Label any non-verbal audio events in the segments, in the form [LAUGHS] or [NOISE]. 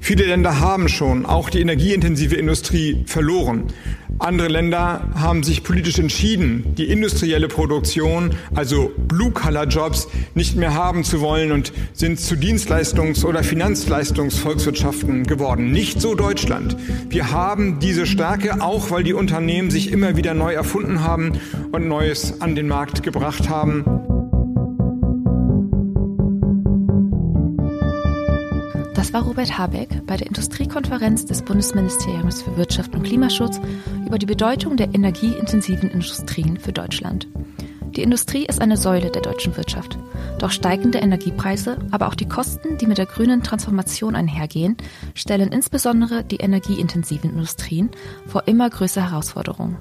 Viele Länder haben schon, auch die energieintensive Industrie, verloren. Andere Länder haben sich politisch entschieden, die industrielle Produktion, also Blue-Color-Jobs, nicht mehr haben zu wollen und sind zu Dienstleistungs- oder Finanzleistungsvolkswirtschaften geworden. Nicht so Deutschland. Wir haben diese Stärke, auch weil die Unternehmen sich immer wieder neu erfunden haben und Neues an den Markt gebracht haben. War Robert Habeck bei der Industriekonferenz des Bundesministeriums für Wirtschaft und Klimaschutz über die Bedeutung der energieintensiven Industrien für Deutschland. Die Industrie ist eine Säule der deutschen Wirtschaft. Doch steigende Energiepreise, aber auch die Kosten, die mit der grünen Transformation einhergehen, stellen insbesondere die energieintensiven Industrien vor immer größere Herausforderungen.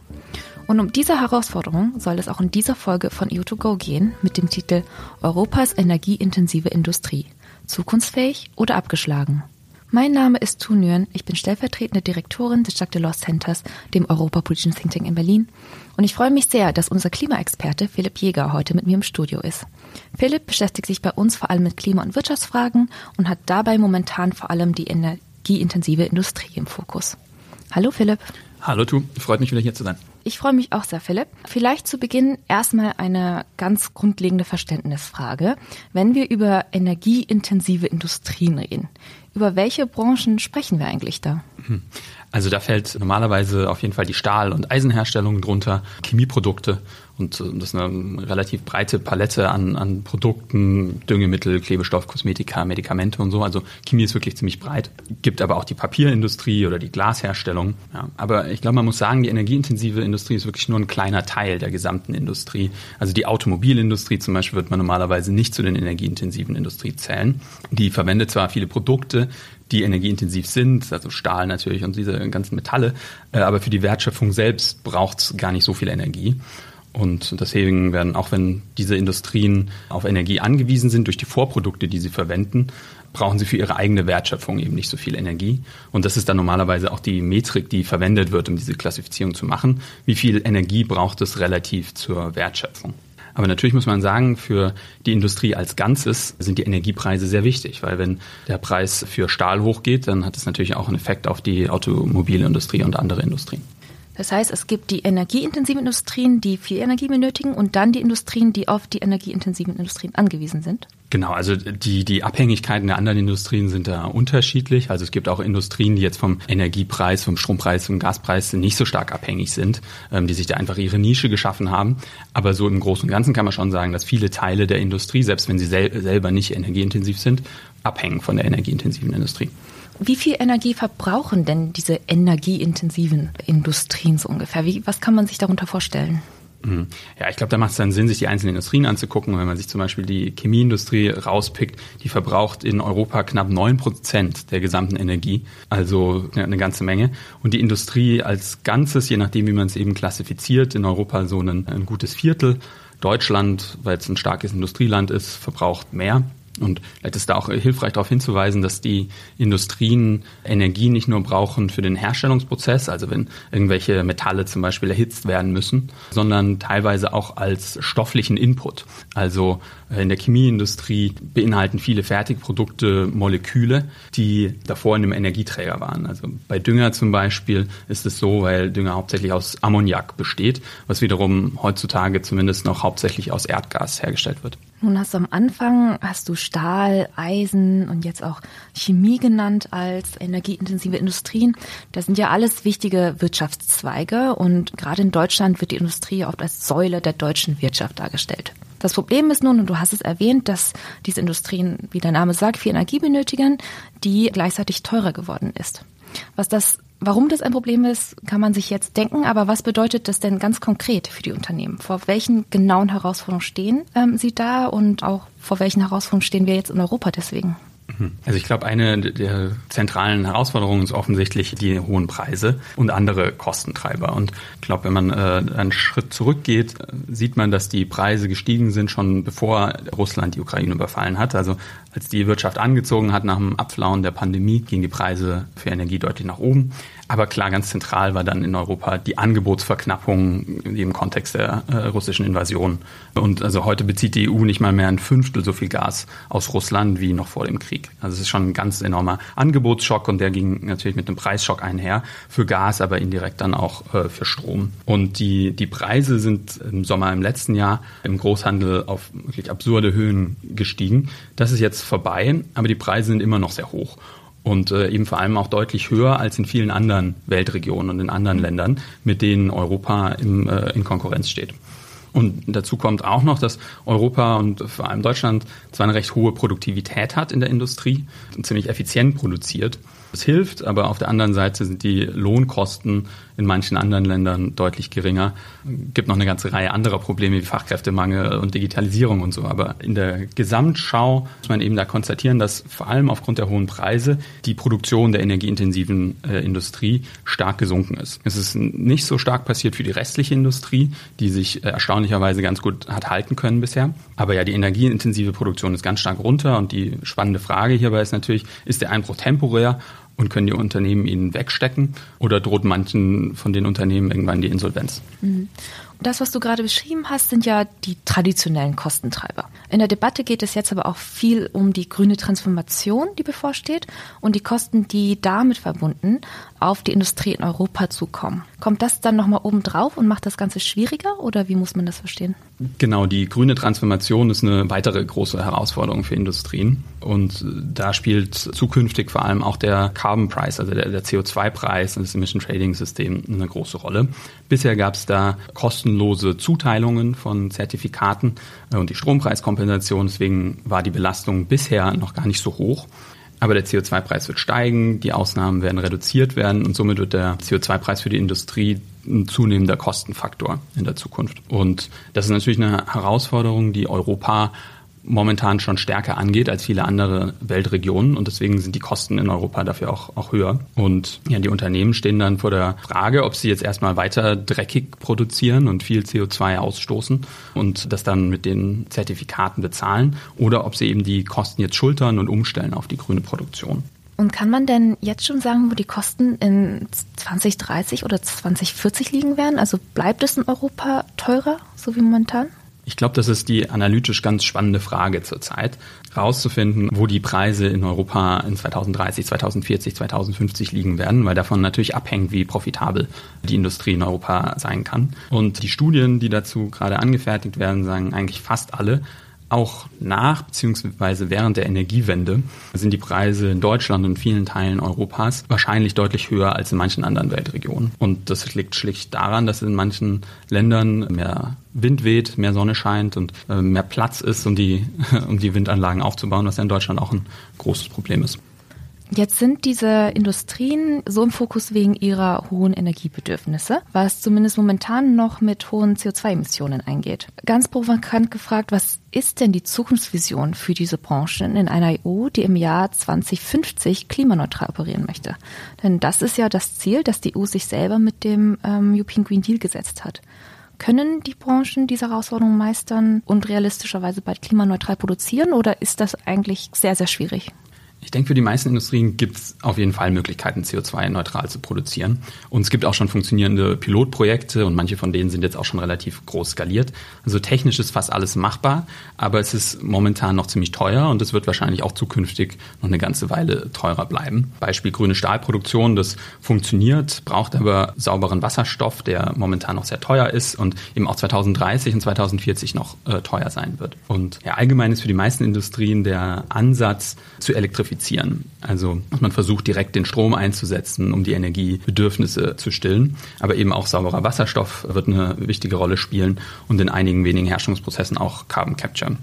Und um diese Herausforderung soll es auch in dieser Folge von EU2Go gehen mit dem Titel Europas energieintensive Industrie zukunftsfähig oder abgeschlagen. Mein Name ist Tu Nguyen, ich bin stellvertretende Direktorin des Jacques Delors Centers, dem europapolitischen Think Tank in Berlin. Und ich freue mich sehr, dass unser Klimaexperte Philipp Jäger heute mit mir im Studio ist. Philipp beschäftigt sich bei uns vor allem mit Klima- und Wirtschaftsfragen und hat dabei momentan vor allem die energieintensive Industrie im Fokus. Hallo Philipp. Hallo Tu, freut mich wieder hier zu sein. Ich freue mich auch sehr, Philipp. Vielleicht zu Beginn erstmal eine ganz grundlegende Verständnisfrage. Wenn wir über energieintensive Industrien reden, über welche Branchen sprechen wir eigentlich da? Hm. Also da fällt normalerweise auf jeden Fall die Stahl- und Eisenherstellung drunter, Chemieprodukte und äh, das ist eine relativ breite Palette an, an Produkten, Düngemittel, Klebestoff, Kosmetika, Medikamente und so. Also Chemie ist wirklich ziemlich breit. Gibt aber auch die Papierindustrie oder die Glasherstellung. Ja. Aber ich glaube, man muss sagen, die energieintensive Industrie ist wirklich nur ein kleiner Teil der gesamten Industrie. Also die Automobilindustrie zum Beispiel wird man normalerweise nicht zu den energieintensiven Industrie zählen. Die verwendet zwar viele Produkte, die energieintensiv sind, also Stahl natürlich und diese ganzen Metalle, äh, aber für die Wertschöpfung selbst braucht es gar nicht so viel Energie. Und deswegen werden, auch wenn diese Industrien auf Energie angewiesen sind durch die Vorprodukte, die sie verwenden, brauchen sie für ihre eigene Wertschöpfung eben nicht so viel Energie. Und das ist dann normalerweise auch die Metrik, die verwendet wird, um diese Klassifizierung zu machen. Wie viel Energie braucht es relativ zur Wertschöpfung? Aber natürlich muss man sagen, für die Industrie als Ganzes sind die Energiepreise sehr wichtig, weil wenn der Preis für Stahl hochgeht, dann hat es natürlich auch einen Effekt auf die Automobilindustrie und andere Industrien. Das heißt, es gibt die energieintensiven Industrien, die viel Energie benötigen und dann die Industrien, die auf die energieintensiven Industrien angewiesen sind. Genau, also die, die Abhängigkeiten der anderen Industrien sind da unterschiedlich. Also es gibt auch Industrien, die jetzt vom Energiepreis, vom Strompreis, vom Gaspreis nicht so stark abhängig sind, ähm, die sich da einfach ihre Nische geschaffen haben. Aber so im Großen und Ganzen kann man schon sagen, dass viele Teile der Industrie, selbst wenn sie sel selber nicht energieintensiv sind, abhängen von der energieintensiven Industrie. Wie viel Energie verbrauchen denn diese energieintensiven Industrien so ungefähr? Wie, was kann man sich darunter vorstellen? Mhm. Ja, ich glaube, da macht es dann Sinn, sich die einzelnen Industrien anzugucken. Wenn man sich zum Beispiel die Chemieindustrie rauspickt, die verbraucht in Europa knapp neun Prozent der gesamten Energie, also eine ganze Menge. Und die Industrie als Ganzes, je nachdem, wie man es eben klassifiziert, in Europa so ein, ein gutes Viertel. Deutschland, weil es ein starkes Industrieland ist, verbraucht mehr. Und vielleicht ist da auch hilfreich darauf hinzuweisen, dass die Industrien Energie nicht nur brauchen für den Herstellungsprozess, also wenn irgendwelche Metalle zum Beispiel erhitzt werden müssen, sondern teilweise auch als stofflichen Input. Also äh, in der Chemieindustrie beinhalten viele Fertigprodukte Moleküle, die davor in einem Energieträger waren. Also bei Dünger zum Beispiel ist es so, weil Dünger hauptsächlich aus Ammoniak besteht, was wiederum heutzutage zumindest noch hauptsächlich aus Erdgas hergestellt wird. Nun hast du am Anfang, hast du Stahl, Eisen und jetzt auch Chemie genannt als energieintensive Industrien. Das sind ja alles wichtige Wirtschaftszweige und gerade in Deutschland wird die Industrie oft als Säule der deutschen Wirtschaft dargestellt. Das Problem ist nun, und du hast es erwähnt, dass diese Industrien, wie der Name sagt, viel Energie benötigen, die gleichzeitig teurer geworden ist. Was das Warum das ein Problem ist, kann man sich jetzt denken, aber was bedeutet das denn ganz konkret für die Unternehmen? Vor welchen genauen Herausforderungen stehen ähm, Sie da und auch vor welchen Herausforderungen stehen wir jetzt in Europa deswegen? Also ich glaube, eine der zentralen Herausforderungen ist offensichtlich die hohen Preise und andere Kostentreiber. Und ich glaube, wenn man äh, einen Schritt zurückgeht, sieht man, dass die Preise gestiegen sind schon bevor Russland die Ukraine überfallen hat. Also als die Wirtschaft angezogen hat nach dem Abflauen der Pandemie, gingen die Preise für Energie deutlich nach oben. Aber klar, ganz zentral war dann in Europa die Angebotsverknappung im Kontext der äh, russischen Invasion. Und also heute bezieht die EU nicht mal mehr ein Fünftel so viel Gas aus Russland wie noch vor dem Krieg. Also es ist schon ein ganz enormer Angebotsschock und der ging natürlich mit einem Preisschock einher für Gas, aber indirekt dann auch äh, für Strom. Und die, die Preise sind im Sommer im letzten Jahr im Großhandel auf wirklich absurde Höhen gestiegen. Das ist jetzt vorbei, aber die Preise sind immer noch sehr hoch und äh, eben vor allem auch deutlich höher als in vielen anderen Weltregionen und in anderen Ländern, mit denen Europa im, äh, in Konkurrenz steht. Und dazu kommt auch noch, dass Europa und vor allem Deutschland zwar eine recht hohe Produktivität hat in der Industrie und ziemlich effizient produziert. Es hilft, aber auf der anderen Seite sind die Lohnkosten in manchen anderen Ländern deutlich geringer. Es gibt noch eine ganze Reihe anderer Probleme wie Fachkräftemangel und Digitalisierung und so. Aber in der Gesamtschau muss man eben da konstatieren, dass vor allem aufgrund der hohen Preise die Produktion der energieintensiven äh, Industrie stark gesunken ist. Es ist nicht so stark passiert für die restliche Industrie, die sich äh, erstaunlicherweise ganz gut hat halten können bisher. Aber ja, die energieintensive Produktion ist ganz stark runter und die spannende Frage hierbei ist natürlich, ist der Einbruch temporär und können die Unternehmen ihn wegstecken oder droht manchen von den Unternehmen irgendwann die Insolvenz? Mhm. Das, was du gerade beschrieben hast, sind ja die traditionellen Kostentreiber. In der Debatte geht es jetzt aber auch viel um die grüne Transformation, die bevorsteht und die Kosten, die damit verbunden auf die Industrie in Europa zukommen. Kommt das dann nochmal oben drauf und macht das Ganze schwieriger oder wie muss man das verstehen? Genau, die grüne Transformation ist eine weitere große Herausforderung für Industrien. Und da spielt zukünftig vor allem auch der Carbon Price, also der, der CO2-Preis und das Emission Trading System eine große Rolle. Bisher gab es da kostenlose Zuteilungen von Zertifikaten äh, und die Strompreiskompensation. Deswegen war die Belastung bisher noch gar nicht so hoch. Aber der CO2-Preis wird steigen, die Ausnahmen werden reduziert werden und somit wird der CO2-Preis für die Industrie ein zunehmender Kostenfaktor in der Zukunft. Und das ist natürlich eine Herausforderung, die Europa momentan schon stärker angeht als viele andere Weltregionen und deswegen sind die Kosten in Europa dafür auch, auch höher. Und ja, die Unternehmen stehen dann vor der Frage, ob sie jetzt erstmal weiter dreckig produzieren und viel CO2 ausstoßen und das dann mit den Zertifikaten bezahlen oder ob sie eben die Kosten jetzt schultern und umstellen auf die grüne Produktion. Und kann man denn jetzt schon sagen, wo die Kosten in 2030 oder 2040 liegen werden? Also bleibt es in Europa teurer, so wie momentan? Ich glaube, das ist die analytisch ganz spannende Frage zurzeit, herauszufinden, wo die Preise in Europa in 2030, 2040, 2050 liegen werden, weil davon natürlich abhängt, wie profitabel die Industrie in Europa sein kann. Und die Studien, die dazu gerade angefertigt werden, sagen eigentlich fast alle, auch nach bzw. während der Energiewende sind die Preise in Deutschland und vielen Teilen Europas wahrscheinlich deutlich höher als in manchen anderen Weltregionen. Und das liegt schlicht daran, dass in manchen Ländern mehr Wind weht, mehr Sonne scheint und äh, mehr Platz ist, um die, [LAUGHS] um die Windanlagen aufzubauen, was ja in Deutschland auch ein großes Problem ist. Jetzt sind diese Industrien so im Fokus wegen ihrer hohen Energiebedürfnisse, was zumindest momentan noch mit hohen CO2-Emissionen eingeht. Ganz provokant gefragt, was ist denn die Zukunftsvision für diese Branchen in einer EU, die im Jahr 2050 klimaneutral operieren möchte? Denn das ist ja das Ziel, das die EU sich selber mit dem ähm, European Green Deal gesetzt hat. Können die Branchen diese Herausforderungen meistern und realistischerweise bald klimaneutral produzieren oder ist das eigentlich sehr, sehr schwierig? Ich denke, für die meisten Industrien gibt es auf jeden Fall Möglichkeiten, CO2-neutral zu produzieren. Und es gibt auch schon funktionierende Pilotprojekte und manche von denen sind jetzt auch schon relativ groß skaliert. Also technisch ist fast alles machbar, aber es ist momentan noch ziemlich teuer und es wird wahrscheinlich auch zukünftig noch eine ganze Weile teurer bleiben. Beispiel grüne Stahlproduktion, das funktioniert, braucht aber sauberen Wasserstoff, der momentan noch sehr teuer ist und eben auch 2030 und 2040 noch äh, teuer sein wird. Und ja, allgemein ist für die meisten Industrien der Ansatz zu elektrifizieren elektrifizieren. Also dass man versucht, direkt den Strom einzusetzen, um die Energiebedürfnisse zu stillen. Aber eben auch sauberer Wasserstoff wird eine wichtige Rolle spielen und in einigen wenigen Herstellungsprozessen auch Carbon Capture.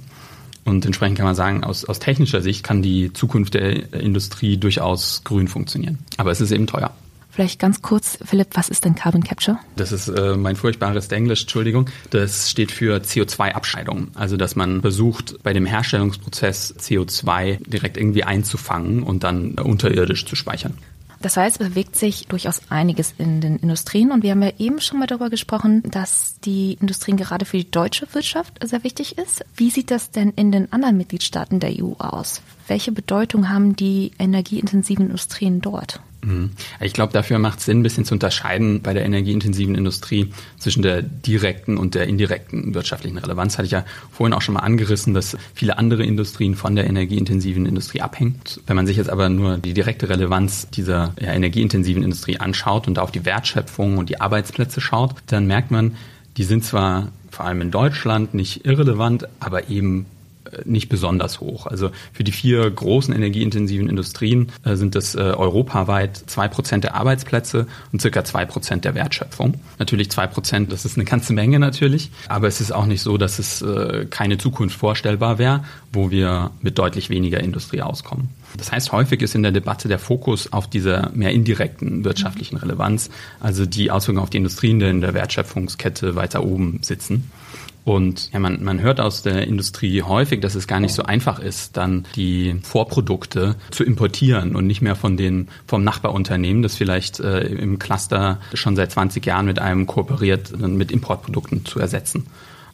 Und entsprechend kann man sagen, aus, aus technischer Sicht kann die Zukunft der Industrie durchaus grün funktionieren. Aber es ist eben teuer. Vielleicht ganz kurz, Philipp, was ist denn Carbon Capture? Das ist äh, mein furchtbares Englisch, Entschuldigung. Das steht für CO2-Abscheidung. Also, dass man versucht, bei dem Herstellungsprozess CO2 direkt irgendwie einzufangen und dann unterirdisch zu speichern. Das heißt, es bewegt sich durchaus einiges in den Industrien und wir haben ja eben schon mal darüber gesprochen, dass die Industrien gerade für die deutsche Wirtschaft sehr wichtig ist. Wie sieht das denn in den anderen Mitgliedstaaten der EU aus? Welche Bedeutung haben die energieintensiven Industrien dort? Mhm. Ich glaube, dafür macht es Sinn, ein bisschen zu unterscheiden bei der energieintensiven Industrie zwischen der direkten und der indirekten wirtschaftlichen Relevanz. Hatte ich ja vorhin auch schon mal angerissen, dass viele andere Industrien von der energieintensiven Industrie abhängen. Wenn man sich jetzt aber nur die direkte Relevanz dieser ja, energieintensiven Industrie anschaut und auf die Wertschöpfung und die Arbeitsplätze schaut, dann merkt man, die sind zwar vor allem in Deutschland nicht irrelevant, aber eben nicht besonders hoch. Also für die vier großen energieintensiven Industrien äh, sind das äh, europaweit zwei Prozent der Arbeitsplätze und circa zwei Prozent der Wertschöpfung. Natürlich zwei Prozent, das ist eine ganze Menge natürlich, aber es ist auch nicht so, dass es äh, keine Zukunft vorstellbar wäre, wo wir mit deutlich weniger Industrie auskommen. Das heißt, häufig ist in der Debatte der Fokus auf dieser mehr indirekten wirtschaftlichen Relevanz, also die Auswirkungen auf die Industrien, die in der Wertschöpfungskette weiter oben sitzen. Und ja, man, man hört aus der Industrie häufig, dass es gar nicht so einfach ist, dann die Vorprodukte zu importieren und nicht mehr von den, vom Nachbarunternehmen, das vielleicht äh, im Cluster schon seit 20 Jahren mit einem kooperiert, mit Importprodukten zu ersetzen.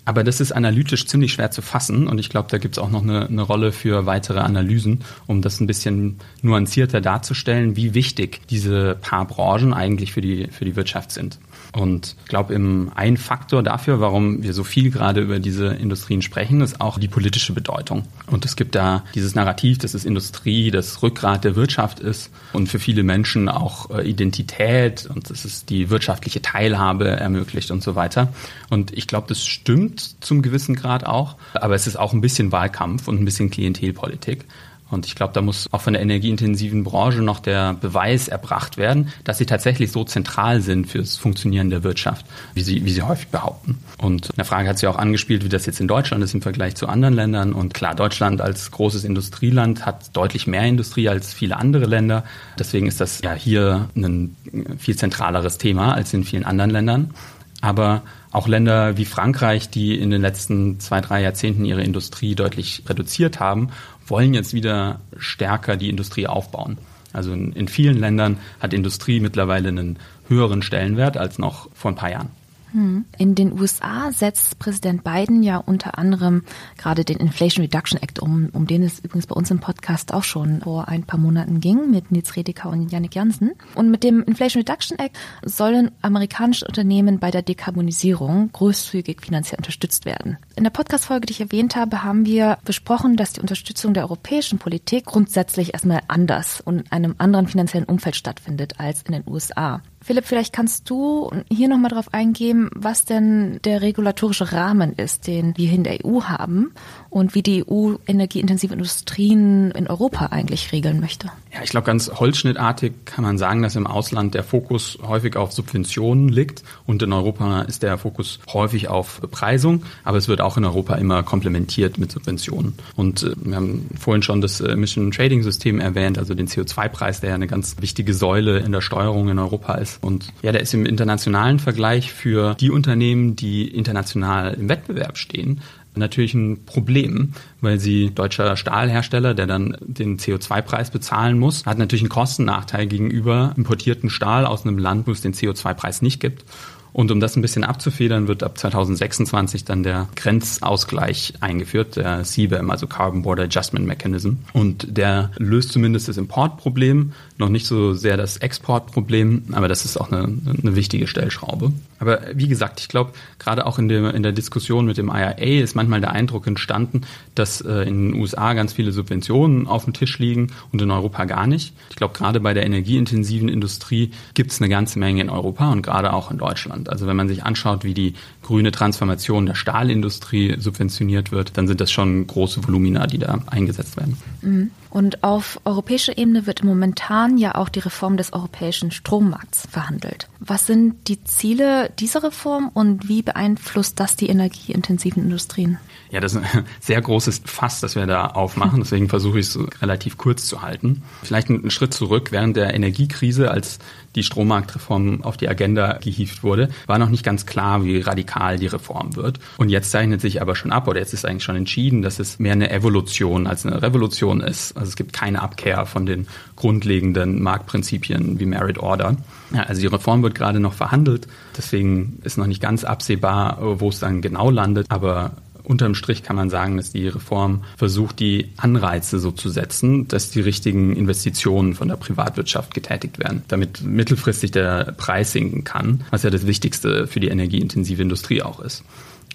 Aber das ist analytisch ziemlich schwer zu fassen und ich glaube, da gibt es auch noch eine, eine Rolle für weitere Analysen, um das ein bisschen nuancierter darzustellen, wie wichtig diese paar Branchen eigentlich für die, für die Wirtschaft sind. Und ich glaube, ein Faktor dafür, warum wir so viel gerade über diese Industrien sprechen, ist auch die politische Bedeutung. Und es gibt da dieses Narrativ, dass es Industrie das Rückgrat der Wirtschaft ist und für viele Menschen auch äh, Identität und dass es die wirtschaftliche Teilhabe ermöglicht und so weiter. Und ich glaube, das stimmt zum gewissen Grad auch, aber es ist auch ein bisschen Wahlkampf und ein bisschen Klientelpolitik. Und ich glaube, da muss auch von der energieintensiven Branche noch der Beweis erbracht werden, dass sie tatsächlich so zentral sind fürs Funktionieren der Wirtschaft, wie sie, wie sie häufig behaupten. Und in der Frage hat sie auch angespielt, wie das jetzt in Deutschland ist im Vergleich zu anderen Ländern. Und klar, Deutschland als großes Industrieland hat deutlich mehr Industrie als viele andere Länder. Deswegen ist das ja hier ein viel zentraleres Thema als in vielen anderen Ländern. Aber auch Länder wie Frankreich, die in den letzten zwei, drei Jahrzehnten ihre Industrie deutlich reduziert haben wollen jetzt wieder stärker die Industrie aufbauen. Also in, in vielen Ländern hat Industrie mittlerweile einen höheren Stellenwert als noch vor ein paar Jahren. Hm. In den USA setzt Präsident Biden ja unter anderem gerade den Inflation Reduction Act um, um den es übrigens bei uns im Podcast auch schon vor ein paar Monaten ging mit Nils Redeker und Yannick Jansen. Und mit dem Inflation Reduction Act sollen amerikanische Unternehmen bei der Dekarbonisierung großzügig finanziell unterstützt werden. In der Podcast-Folge, die ich erwähnt habe, haben wir besprochen, dass die Unterstützung der europäischen Politik grundsätzlich erstmal anders und in einem anderen finanziellen Umfeld stattfindet als in den USA. Philipp, vielleicht kannst du hier nochmal darauf eingehen, was denn der regulatorische Rahmen ist, den wir in der EU haben und wie die EU energieintensive Industrien in Europa eigentlich regeln möchte. Ja, ich glaube, ganz holzschnittartig kann man sagen, dass im Ausland der Fokus häufig auf Subventionen liegt und in Europa ist der Fokus häufig auf Bepreisung, aber es wird auch in Europa immer komplementiert mit Subventionen. Und äh, wir haben vorhin schon das Emission Trading System erwähnt, also den CO2-Preis, der ja eine ganz wichtige Säule in der Steuerung in Europa ist. Und ja, der ist im internationalen Vergleich für die Unternehmen, die international im Wettbewerb stehen, natürlich ein Problem, weil sie deutscher Stahlhersteller, der dann den CO2-Preis bezahlen muss, hat natürlich einen Kostennachteil gegenüber importierten Stahl aus einem Land, wo es den CO2-Preis nicht gibt. Und um das ein bisschen abzufedern, wird ab 2026 dann der Grenzausgleich eingeführt, der CBAM, also Carbon Border Adjustment Mechanism. Und der löst zumindest das Importproblem, noch nicht so sehr das Exportproblem, aber das ist auch eine, eine wichtige Stellschraube. Aber wie gesagt, ich glaube, gerade auch in der, in der Diskussion mit dem IRA ist manchmal der Eindruck entstanden, dass äh, in den USA ganz viele Subventionen auf dem Tisch liegen und in Europa gar nicht. Ich glaube, gerade bei der energieintensiven Industrie gibt es eine ganze Menge in Europa und gerade auch in Deutschland. Also wenn man sich anschaut, wie die grüne Transformation der Stahlindustrie subventioniert wird, dann sind das schon große Volumina, die da eingesetzt werden. Mhm. Und auf europäischer Ebene wird momentan ja auch die Reform des europäischen Strommarkts verhandelt. Was sind die Ziele dieser Reform und wie beeinflusst das die energieintensiven Industrien? Ja, das ist ein [LAUGHS] sehr großes Fass, das wir da aufmachen. [LAUGHS] Deswegen versuche ich es relativ kurz zu halten. Vielleicht einen Schritt zurück. Während der Energiekrise, als die Strommarktreform auf die Agenda gehievt wurde, war noch nicht ganz klar, wie radikal die Reform wird. Und jetzt zeichnet sich aber schon ab, oder jetzt ist eigentlich schon entschieden, dass es mehr eine Evolution als eine Revolution ist. Also es gibt keine Abkehr von den grundlegenden Marktprinzipien wie Merit Order. Ja, also die Reform wird gerade noch verhandelt. Deswegen ist noch nicht ganz absehbar, wo es dann genau landet. Aber unterm Strich kann man sagen, dass die Reform versucht, die Anreize so zu setzen, dass die richtigen Investitionen von der Privatwirtschaft getätigt werden, damit mittelfristig der Preis sinken kann, was ja das Wichtigste für die energieintensive Industrie auch ist.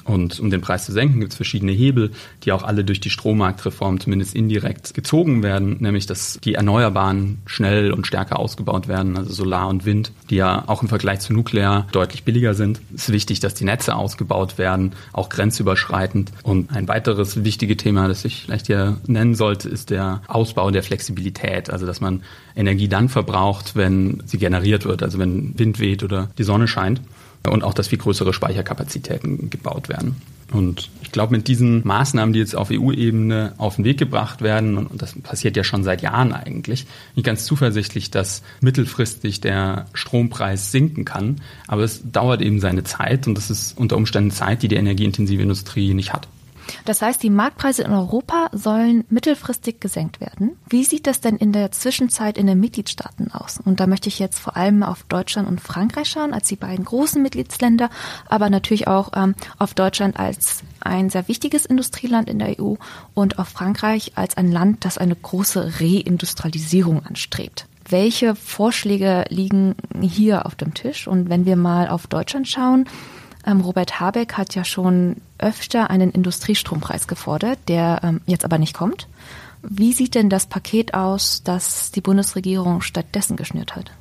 Und um den Preis zu senken, gibt es verschiedene Hebel, die auch alle durch die Strommarktreform zumindest indirekt gezogen werden, nämlich dass die Erneuerbaren schnell und stärker ausgebaut werden, also Solar und Wind, die ja auch im Vergleich zu Nuklear deutlich billiger sind. Es ist wichtig, dass die Netze ausgebaut werden, auch grenzüberschreitend. Und ein weiteres wichtiges Thema, das ich vielleicht hier nennen sollte, ist der Ausbau der Flexibilität, also dass man Energie dann verbraucht, wenn sie generiert wird, also wenn Wind weht oder die Sonne scheint und auch, dass viel größere Speicherkapazitäten gebaut werden. Und ich glaube, mit diesen Maßnahmen, die jetzt auf EU-Ebene auf den Weg gebracht werden, und das passiert ja schon seit Jahren eigentlich, bin ich ganz zuversichtlich, dass mittelfristig der Strompreis sinken kann. Aber es dauert eben seine Zeit und das ist unter Umständen Zeit, die die energieintensive Industrie nicht hat. Das heißt, die Marktpreise in Europa sollen mittelfristig gesenkt werden. Wie sieht das denn in der Zwischenzeit in den Mitgliedstaaten aus? Und da möchte ich jetzt vor allem auf Deutschland und Frankreich schauen, als die beiden großen Mitgliedsländer, aber natürlich auch ähm, auf Deutschland als ein sehr wichtiges Industrieland in der EU und auf Frankreich als ein Land, das eine große Reindustrialisierung anstrebt. Welche Vorschläge liegen hier auf dem Tisch? Und wenn wir mal auf Deutschland schauen, ähm, Robert Habeck hat ja schon öfter einen Industriestrompreis gefordert, der ähm, jetzt aber nicht kommt. Wie sieht denn das Paket aus, das die Bundesregierung stattdessen geschnürt hat?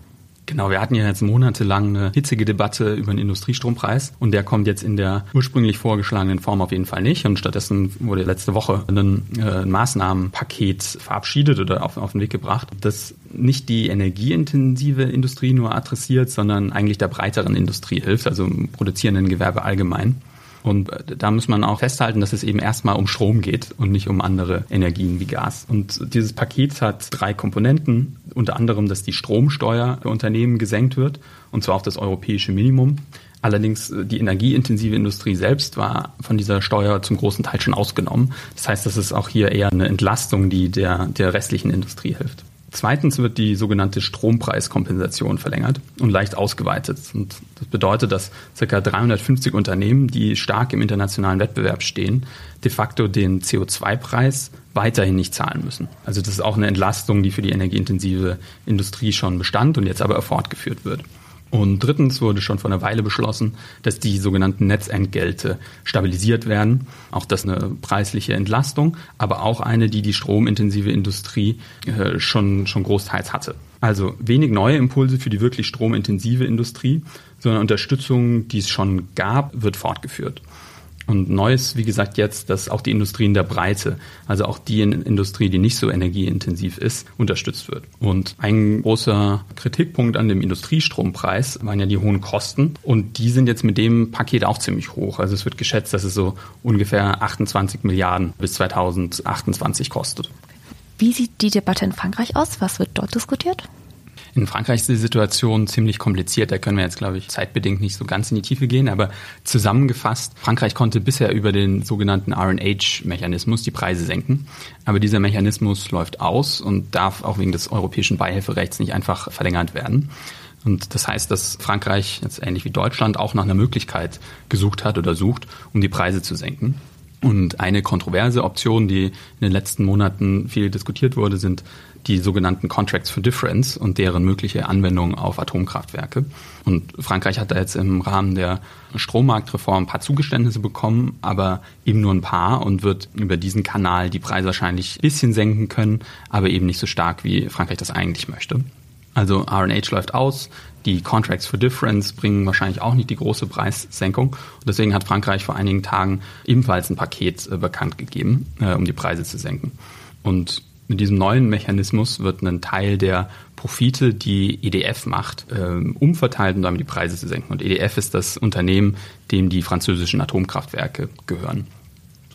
Genau, wir hatten ja jetzt monatelang eine hitzige Debatte über den Industriestrompreis und der kommt jetzt in der ursprünglich vorgeschlagenen Form auf jeden Fall nicht und stattdessen wurde letzte Woche ein äh, Maßnahmenpaket verabschiedet oder auf, auf den Weg gebracht, das nicht die energieintensive Industrie nur adressiert, sondern eigentlich der breiteren Industrie hilft, also produzierenden Gewerbe allgemein. Und äh, da muss man auch festhalten, dass es eben erstmal um Strom geht und nicht um andere Energien wie Gas. Und dieses Paket hat drei Komponenten, unter anderem, dass die Stromsteuer für Unternehmen gesenkt wird, und zwar auf das europäische Minimum. Allerdings äh, die energieintensive Industrie selbst war von dieser Steuer zum großen Teil schon ausgenommen. Das heißt, das ist auch hier eher eine Entlastung, die der, der restlichen Industrie hilft. Zweitens wird die sogenannte Strompreiskompensation verlängert und leicht ausgeweitet. Und das bedeutet, dass ca. 350 Unternehmen, die stark im internationalen Wettbewerb stehen, de facto den CO2-Preis weiterhin nicht zahlen müssen. Also das ist auch eine Entlastung, die für die energieintensive Industrie schon bestand und jetzt aber fortgeführt wird. Und drittens wurde schon vor einer Weile beschlossen, dass die sogenannten Netzentgelte stabilisiert werden. Auch das eine preisliche Entlastung, aber auch eine, die die stromintensive Industrie äh, schon, schon großteils hatte. Also wenig neue Impulse für die wirklich stromintensive Industrie, sondern Unterstützung, die es schon gab, wird fortgeführt. Und neu ist, wie gesagt, jetzt, dass auch die Industrie in der Breite, also auch die Industrie, die nicht so energieintensiv ist, unterstützt wird. Und ein großer Kritikpunkt an dem Industriestrompreis waren ja die hohen Kosten. Und die sind jetzt mit dem Paket auch ziemlich hoch. Also es wird geschätzt, dass es so ungefähr 28 Milliarden bis 2028 kostet. Wie sieht die Debatte in Frankreich aus? Was wird dort diskutiert? In Frankreich ist die Situation ziemlich kompliziert. Da können wir jetzt, glaube ich, zeitbedingt nicht so ganz in die Tiefe gehen. Aber zusammengefasst, Frankreich konnte bisher über den sogenannten RNH-Mechanismus die Preise senken. Aber dieser Mechanismus läuft aus und darf auch wegen des europäischen Beihilferechts nicht einfach verlängert werden. Und das heißt, dass Frankreich, jetzt ähnlich wie Deutschland, auch nach einer Möglichkeit gesucht hat oder sucht, um die Preise zu senken. Und eine kontroverse Option, die in den letzten Monaten viel diskutiert wurde, sind die sogenannten Contracts for Difference und deren mögliche Anwendung auf Atomkraftwerke. Und Frankreich hat da jetzt im Rahmen der Strommarktreform ein paar Zugeständnisse bekommen, aber eben nur ein paar und wird über diesen Kanal die Preise wahrscheinlich ein bisschen senken können, aber eben nicht so stark, wie Frankreich das eigentlich möchte. Also RNH läuft aus, die Contracts for Difference bringen wahrscheinlich auch nicht die große Preissenkung. Und deswegen hat Frankreich vor einigen Tagen ebenfalls ein Paket äh, bekannt gegeben, äh, um die Preise zu senken. Und mit diesem neuen Mechanismus wird ein Teil der Profite, die EDF macht, ähm, umverteilt, um damit die Preise zu senken. Und EDF ist das Unternehmen, dem die französischen Atomkraftwerke gehören.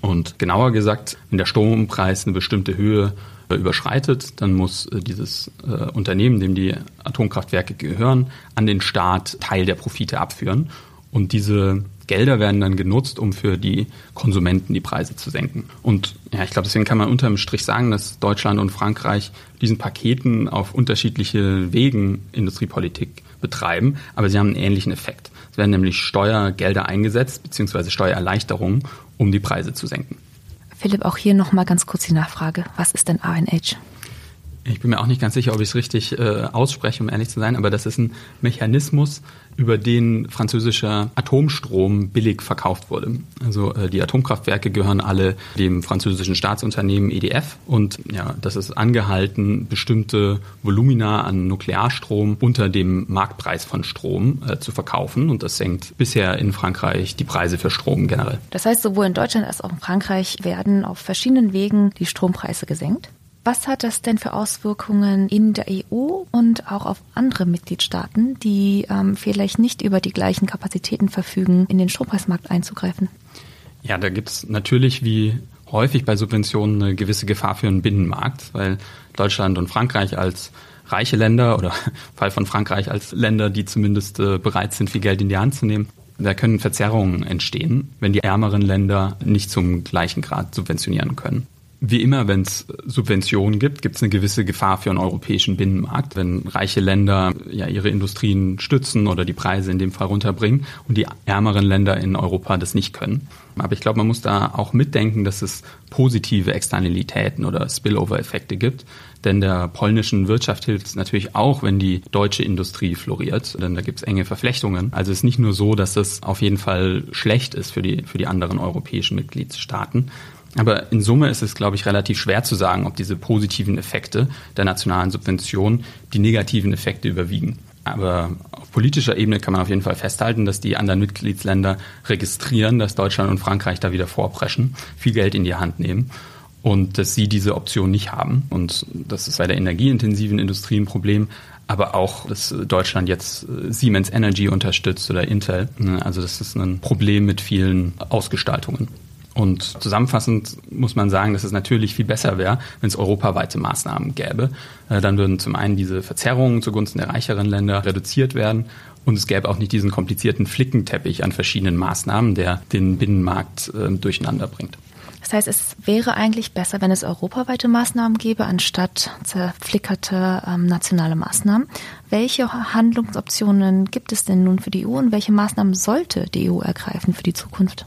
Und genauer gesagt, wenn der Strompreis eine bestimmte Höhe überschreitet, dann muss äh, dieses äh, Unternehmen, dem die Atomkraftwerke gehören, an den Staat Teil der Profite abführen. Und diese Gelder werden dann genutzt, um für die Konsumenten die Preise zu senken. Und ja, ich glaube, deswegen kann man unterm Strich sagen, dass Deutschland und Frankreich diesen Paketen auf unterschiedliche Wegen Industriepolitik betreiben, aber sie haben einen ähnlichen Effekt. Es werden nämlich Steuergelder eingesetzt, beziehungsweise Steuererleichterungen, um die Preise zu senken. Philipp, auch hier nochmal ganz kurz die Nachfrage. Was ist denn ANH? Ich bin mir auch nicht ganz sicher, ob ich es richtig äh, ausspreche, um ehrlich zu sein, aber das ist ein Mechanismus, über den französischer Atomstrom billig verkauft wurde. Also äh, die Atomkraftwerke gehören alle dem französischen Staatsunternehmen EDF und ja, das ist angehalten, bestimmte Volumina an Nuklearstrom unter dem Marktpreis von Strom äh, zu verkaufen und das senkt bisher in Frankreich die Preise für Strom generell. Das heißt, sowohl in Deutschland als auch in Frankreich werden auf verschiedenen Wegen die Strompreise gesenkt? Was hat das denn für Auswirkungen in der EU und auch auf andere Mitgliedstaaten, die ähm, vielleicht nicht über die gleichen Kapazitäten verfügen, in den Strompreismarkt einzugreifen? Ja, da gibt es natürlich wie häufig bei Subventionen eine gewisse Gefahr für einen Binnenmarkt, weil Deutschland und Frankreich als reiche Länder oder im [LAUGHS] Fall von Frankreich als Länder, die zumindest äh, bereit sind, viel Geld in die Hand zu nehmen, da können Verzerrungen entstehen, wenn die ärmeren Länder nicht zum gleichen Grad subventionieren können. Wie immer, wenn es Subventionen gibt, gibt es eine gewisse Gefahr für einen europäischen Binnenmarkt, wenn reiche Länder ja ihre Industrien stützen oder die Preise in dem Fall runterbringen und die ärmeren Länder in Europa das nicht können. Aber ich glaube, man muss da auch mitdenken, dass es positive Externalitäten oder Spillover-Effekte gibt. Denn der polnischen Wirtschaft hilft es natürlich auch, wenn die deutsche Industrie floriert, denn da gibt es enge Verflechtungen. Also es ist nicht nur so, dass es auf jeden Fall schlecht ist für die, für die anderen europäischen Mitgliedstaaten, aber in Summe ist es, glaube ich, relativ schwer zu sagen, ob diese positiven Effekte der nationalen Subvention die negativen Effekte überwiegen. Aber auf politischer Ebene kann man auf jeden Fall festhalten, dass die anderen Mitgliedsländer registrieren, dass Deutschland und Frankreich da wieder vorpreschen, viel Geld in die Hand nehmen und dass sie diese Option nicht haben. Und das ist bei der energieintensiven Industrie ein Problem, aber auch, dass Deutschland jetzt Siemens Energy unterstützt oder Intel. Also das ist ein Problem mit vielen Ausgestaltungen. Und zusammenfassend muss man sagen, dass es natürlich viel besser wäre, wenn es europaweite Maßnahmen gäbe. Äh, dann würden zum einen diese Verzerrungen zugunsten der reicheren Länder reduziert werden und es gäbe auch nicht diesen komplizierten Flickenteppich an verschiedenen Maßnahmen, der den Binnenmarkt äh, durcheinander bringt. Das heißt, es wäre eigentlich besser, wenn es europaweite Maßnahmen gäbe, anstatt zerflickerte ähm, nationale Maßnahmen. Welche Handlungsoptionen gibt es denn nun für die EU und welche Maßnahmen sollte die EU ergreifen für die Zukunft?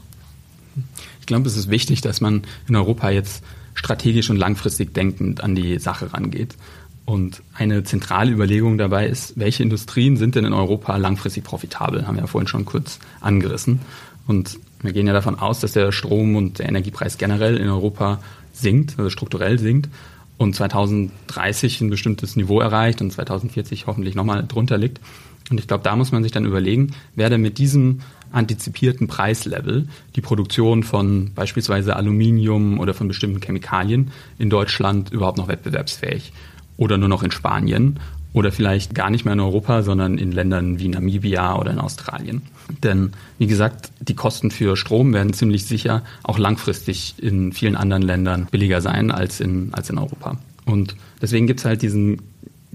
Ich glaube, es ist wichtig, dass man in Europa jetzt strategisch und langfristig denkend an die Sache rangeht. Und eine zentrale Überlegung dabei ist, welche Industrien sind denn in Europa langfristig profitabel? Haben wir ja vorhin schon kurz angerissen. Und wir gehen ja davon aus, dass der Strom- und der Energiepreis generell in Europa sinkt, also strukturell sinkt und 2030 ein bestimmtes Niveau erreicht und 2040 hoffentlich nochmal drunter liegt. Und ich glaube, da muss man sich dann überlegen, wer denn mit diesem antizipierten Preislevel die Produktion von beispielsweise Aluminium oder von bestimmten Chemikalien in Deutschland überhaupt noch wettbewerbsfähig oder nur noch in Spanien oder vielleicht gar nicht mehr in Europa, sondern in Ländern wie Namibia oder in Australien. Denn wie gesagt, die Kosten für Strom werden ziemlich sicher auch langfristig in vielen anderen Ländern billiger sein als in, als in Europa. Und deswegen gibt es halt diesen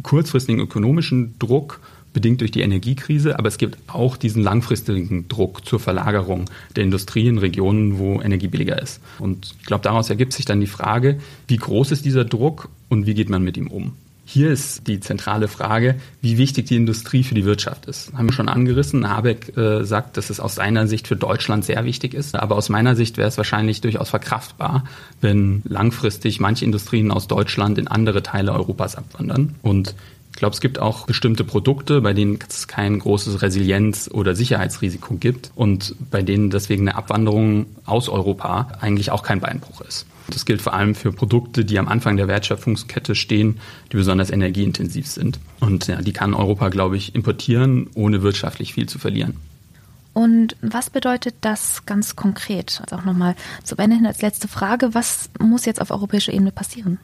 kurzfristigen ökonomischen Druck, bedingt durch die Energiekrise, aber es gibt auch diesen langfristigen Druck zur Verlagerung der Industrie in Regionen, wo Energie billiger ist. Und ich glaube, daraus ergibt sich dann die Frage, wie groß ist dieser Druck und wie geht man mit ihm um? Hier ist die zentrale Frage, wie wichtig die Industrie für die Wirtschaft ist. Haben wir schon angerissen. Habeck äh, sagt, dass es aus seiner Sicht für Deutschland sehr wichtig ist. Aber aus meiner Sicht wäre es wahrscheinlich durchaus verkraftbar, wenn langfristig manche Industrien aus Deutschland in andere Teile Europas abwandern. Und glaube, es gibt auch bestimmte Produkte, bei denen es kein großes Resilienz- oder Sicherheitsrisiko gibt und bei denen deswegen eine Abwanderung aus Europa eigentlich auch kein Beinbruch ist. Das gilt vor allem für Produkte, die am Anfang der Wertschöpfungskette stehen, die besonders energieintensiv sind. Und ja, die kann Europa, glaube ich, importieren, ohne wirtschaftlich viel zu verlieren. Und was bedeutet das ganz konkret? Also auch nochmal zum Ende hin als letzte Frage, was muss jetzt auf europäischer Ebene passieren?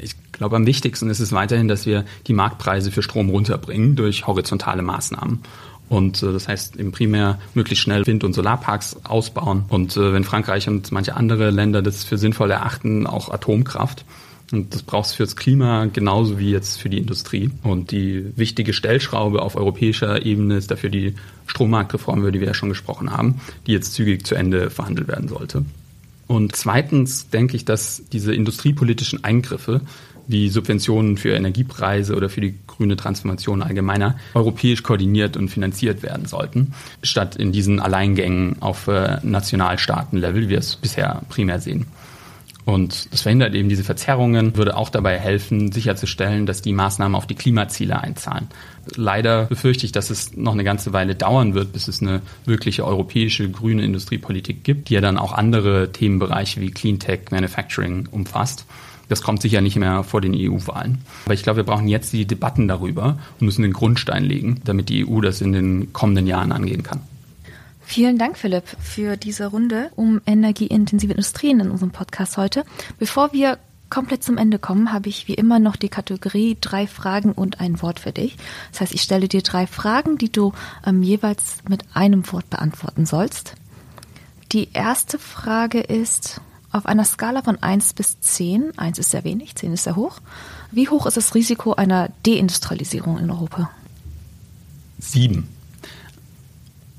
Ich glaube, am wichtigsten ist es weiterhin, dass wir die Marktpreise für Strom runterbringen durch horizontale Maßnahmen. Und äh, das heißt eben primär möglichst schnell Wind- und Solarparks ausbauen. Und äh, wenn Frankreich und manche andere Länder das für sinnvoll erachten, auch Atomkraft. Und das braucht es fürs Klima genauso wie jetzt für die Industrie. Und die wichtige Stellschraube auf europäischer Ebene ist dafür die Strommarktreform, über die wir ja schon gesprochen haben, die jetzt zügig zu Ende verhandelt werden sollte. Und zweitens denke ich, dass diese industriepolitischen Eingriffe wie Subventionen für Energiepreise oder für die grüne Transformation allgemeiner europäisch koordiniert und finanziert werden sollten, statt in diesen Alleingängen auf äh, Nationalstaatenlevel, wie wir es bisher primär sehen. Und das verhindert eben diese Verzerrungen, würde auch dabei helfen, sicherzustellen, dass die Maßnahmen auf die Klimaziele einzahlen. Leider befürchte ich, dass es noch eine ganze Weile dauern wird, bis es eine wirkliche europäische grüne Industriepolitik gibt, die ja dann auch andere Themenbereiche wie Cleantech, Manufacturing umfasst. Das kommt sicher nicht mehr vor den EU-Wahlen. Aber ich glaube, wir brauchen jetzt die Debatten darüber und müssen den Grundstein legen, damit die EU das in den kommenden Jahren angehen kann. Vielen Dank, Philipp, für diese Runde um energieintensive Industrien in unserem Podcast heute. Bevor wir komplett zum Ende kommen, habe ich wie immer noch die Kategorie drei Fragen und ein Wort für dich. Das heißt, ich stelle dir drei Fragen, die du ähm, jeweils mit einem Wort beantworten sollst. Die erste Frage ist, auf einer Skala von 1 bis 10, 1 ist sehr wenig, 10 ist sehr hoch, wie hoch ist das Risiko einer Deindustrialisierung in Europa? Sieben.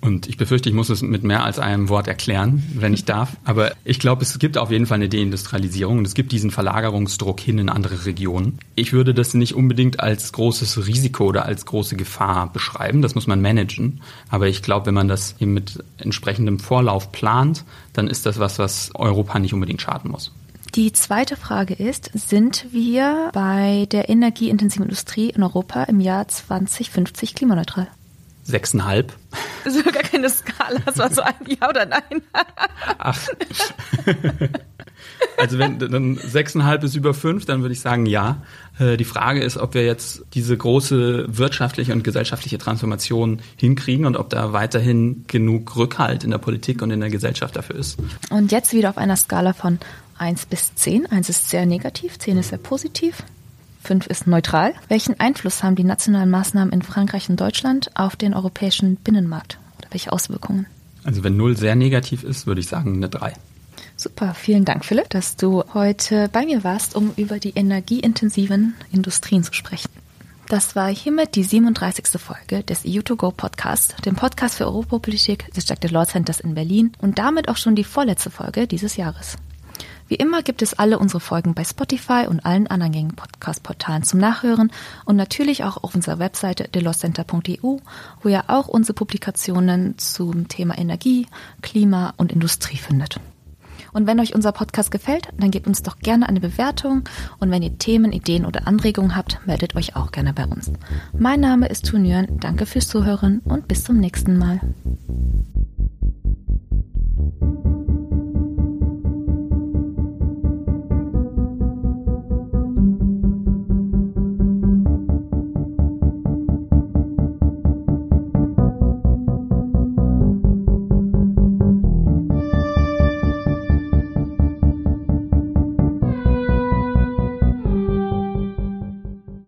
Und ich befürchte, ich muss es mit mehr als einem Wort erklären, wenn ich darf. Aber ich glaube, es gibt auf jeden Fall eine Deindustrialisierung und es gibt diesen Verlagerungsdruck hin in andere Regionen. Ich würde das nicht unbedingt als großes Risiko oder als große Gefahr beschreiben. Das muss man managen. Aber ich glaube, wenn man das eben mit entsprechendem Vorlauf plant, dann ist das was, was Europa nicht unbedingt schaden muss. Die zweite Frage ist, sind wir bei der energieintensiven Industrie in Europa im Jahr 2050 klimaneutral? Sechseinhalb. [LAUGHS] Das war gar keine Skala, das war so ein Ja oder Nein. Ach. [LAUGHS] Also wenn dann sechseinhalb ist über fünf, dann würde ich sagen ja. Äh, die Frage ist, ob wir jetzt diese große wirtschaftliche und gesellschaftliche Transformation hinkriegen und ob da weiterhin genug Rückhalt in der Politik und in der Gesellschaft dafür ist. Und jetzt wieder auf einer Skala von eins bis zehn. Eins ist sehr negativ, zehn ist sehr positiv. 5 ist neutral. Welchen Einfluss haben die nationalen Maßnahmen in Frankreich und Deutschland auf den europäischen Binnenmarkt? Oder welche Auswirkungen? Also wenn 0 sehr negativ ist, würde ich sagen eine 3. Super, vielen Dank, Philipp, dass du heute bei mir warst, um über die energieintensiven Industrien zu sprechen. Das war hiermit die 37. Folge des EU2Go Podcast, dem Podcast für Europapolitik des Jack Delors Centers in Berlin und damit auch schon die vorletzte Folge dieses Jahres. Wie immer gibt es alle unsere Folgen bei Spotify und allen anderen gängigen Podcast-Portalen zum Nachhören und natürlich auch auf unserer Webseite deloscenter.eu, wo ihr auch unsere Publikationen zum Thema Energie, Klima und Industrie findet. Und wenn euch unser Podcast gefällt, dann gebt uns doch gerne eine Bewertung. Und wenn ihr Themen, Ideen oder Anregungen habt, meldet euch auch gerne bei uns. Mein Name ist Tunjörn. Danke fürs Zuhören und bis zum nächsten Mal.